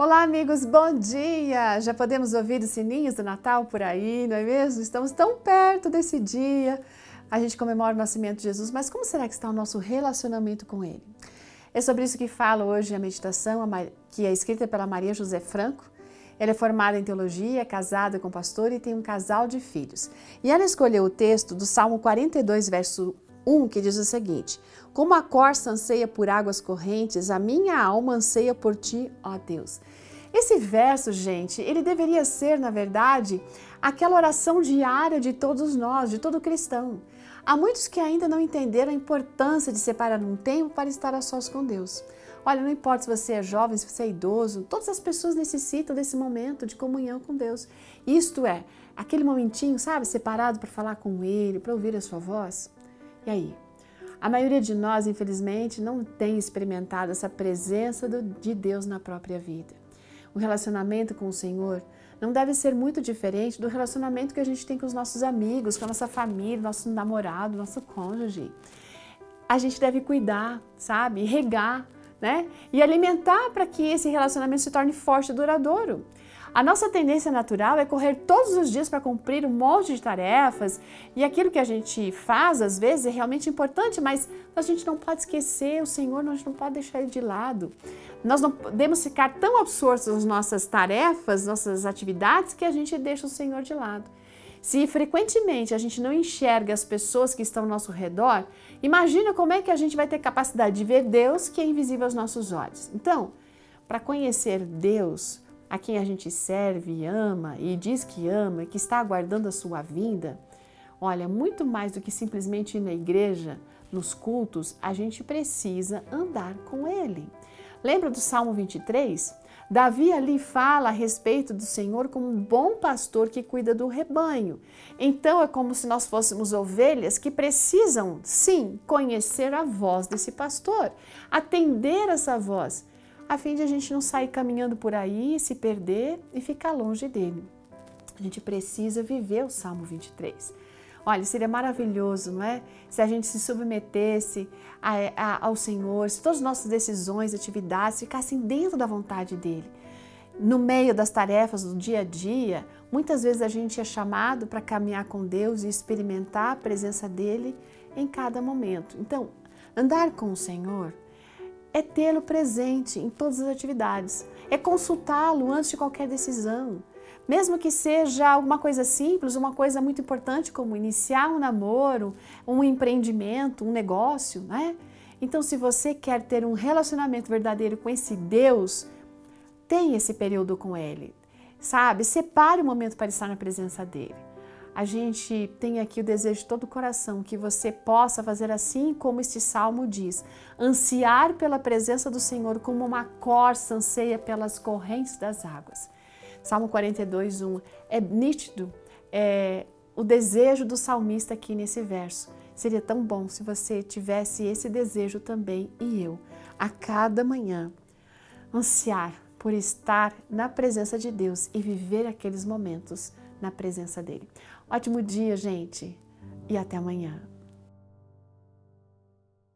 Olá, amigos, bom dia! Já podemos ouvir os sininhos do Natal por aí, não é mesmo? Estamos tão perto desse dia. A gente comemora o nascimento de Jesus, mas como será que está o nosso relacionamento com Ele? É sobre isso que fala hoje a meditação, que é escrita pela Maria José Franco. Ela é formada em teologia, é casada com pastor e tem um casal de filhos. E ela escolheu o texto do Salmo 42, verso 1, que diz o seguinte: Como a corça anseia por águas correntes, a minha alma anseia por ti, ó Deus. Esse verso, gente, ele deveria ser, na verdade, aquela oração diária de todos nós, de todo cristão. Há muitos que ainda não entenderam a importância de separar um tempo para estar a sós com Deus. Olha, não importa se você é jovem, se você é idoso, todas as pessoas necessitam desse momento de comunhão com Deus. Isto é, aquele momentinho, sabe, separado para falar com Ele, para ouvir a sua voz. E aí? A maioria de nós, infelizmente, não tem experimentado essa presença de Deus na própria vida. O relacionamento com o Senhor não deve ser muito diferente do relacionamento que a gente tem com os nossos amigos, com a nossa família, nosso namorado, nosso cônjuge. A gente deve cuidar, sabe? regar, né? E alimentar para que esse relacionamento se torne forte e duradouro. A nossa tendência natural é correr todos os dias para cumprir um monte de tarefas e aquilo que a gente faz às vezes é realmente importante, mas a gente não pode esquecer o Senhor, nós não pode deixar ele de lado. Nós não podemos ficar tão absortos nas nossas tarefas, nossas atividades, que a gente deixa o Senhor de lado. Se frequentemente a gente não enxerga as pessoas que estão ao nosso redor, imagina como é que a gente vai ter capacidade de ver Deus que é invisível aos nossos olhos. Então, para conhecer Deus, a quem a gente serve, ama e diz que ama e que está aguardando a sua vinda, olha, muito mais do que simplesmente ir na igreja, nos cultos, a gente precisa andar com Ele. Lembra do Salmo 23? Davi ali fala a respeito do Senhor como um bom pastor que cuida do rebanho. Então é como se nós fôssemos ovelhas que precisam, sim, conhecer a voz desse pastor, atender essa voz a fim de a gente não sair caminhando por aí, se perder e ficar longe dele. A gente precisa viver o Salmo 23. Olha, seria maravilhoso, não é? Se a gente se submetesse a, a, ao Senhor, se todas as nossas decisões, atividades ficassem dentro da vontade dele. No meio das tarefas do dia a dia, muitas vezes a gente é chamado para caminhar com Deus e experimentar a presença dele em cada momento. Então, andar com o Senhor é tê-lo presente em todas as atividades, é consultá-lo antes de qualquer decisão. Mesmo que seja alguma coisa simples, uma coisa muito importante como iniciar um namoro, um empreendimento, um negócio, né? Então, se você quer ter um relacionamento verdadeiro com esse Deus, tenha esse período com Ele, sabe? Separe o momento para estar na presença dele a gente tem aqui o desejo de todo o coração que você possa fazer assim como este salmo diz: ansiar pela presença do Senhor como uma corça anseia pelas correntes das águas. Salmo 42, 1. É nítido é, o desejo do salmista aqui nesse verso. Seria tão bom se você tivesse esse desejo também e eu, a cada manhã, ansiar por estar na presença de Deus e viver aqueles momentos na presença dele. Ótimo dia, gente, e até amanhã.